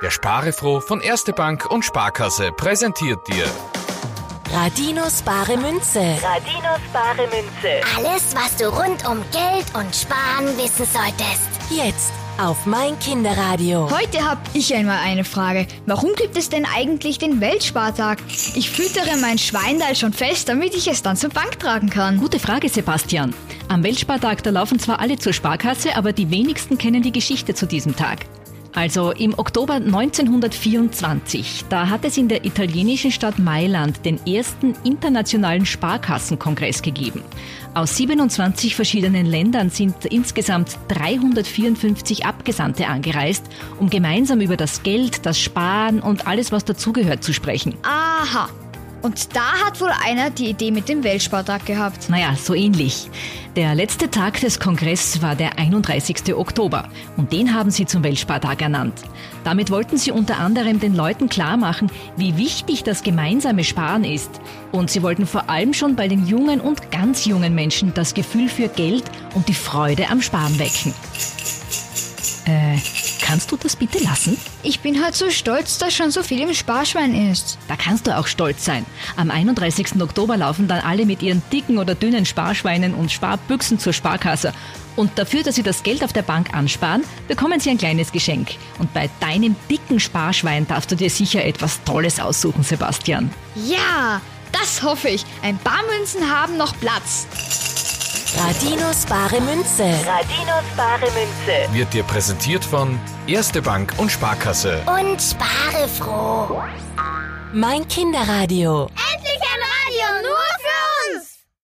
Der Sparefroh von Erste Bank und Sparkasse präsentiert dir Radinos bare Münze. Radinos bare Münze. Alles, was du rund um Geld und Sparen wissen solltest. Jetzt auf mein Kinderradio. Heute habe ich einmal eine Frage. Warum gibt es denn eigentlich den Weltspartag? Ich füttere mein Schweindal schon fest, damit ich es dann zur Bank tragen kann. Gute Frage, Sebastian. Am Weltspartag, da laufen zwar alle zur Sparkasse, aber die wenigsten kennen die Geschichte zu diesem Tag. Also im Oktober 1924, da hat es in der italienischen Stadt Mailand den ersten internationalen Sparkassenkongress gegeben. Aus 27 verschiedenen Ländern sind insgesamt 354 Abgesandte angereist, um gemeinsam über das Geld, das Sparen und alles, was dazugehört, zu sprechen. Aha. Und da hat wohl einer die Idee mit dem Weltspartag gehabt. Naja, so ähnlich. Der letzte Tag des Kongresses war der 31. Oktober und den haben sie zum Weltspartag ernannt. Damit wollten sie unter anderem den Leuten klarmachen, wie wichtig das gemeinsame Sparen ist. Und sie wollten vor allem schon bei den jungen und ganz jungen Menschen das Gefühl für Geld und die Freude am Sparen wecken. Kannst du das bitte lassen? Ich bin halt so stolz, dass schon so viel im Sparschwein ist. Da kannst du auch stolz sein. Am 31. Oktober laufen dann alle mit ihren dicken oder dünnen Sparschweinen und Sparbüchsen zur Sparkasse. Und dafür, dass sie das Geld auf der Bank ansparen, bekommen sie ein kleines Geschenk. Und bei deinem dicken Sparschwein darfst du dir sicher etwas Tolles aussuchen, Sebastian. Ja, das hoffe ich. Ein paar Münzen haben noch Platz. Radinos bare Münze. Radinos bare Münze. wird dir präsentiert von Erste Bank und Sparkasse. Und spare froh. Mein Kinderradio.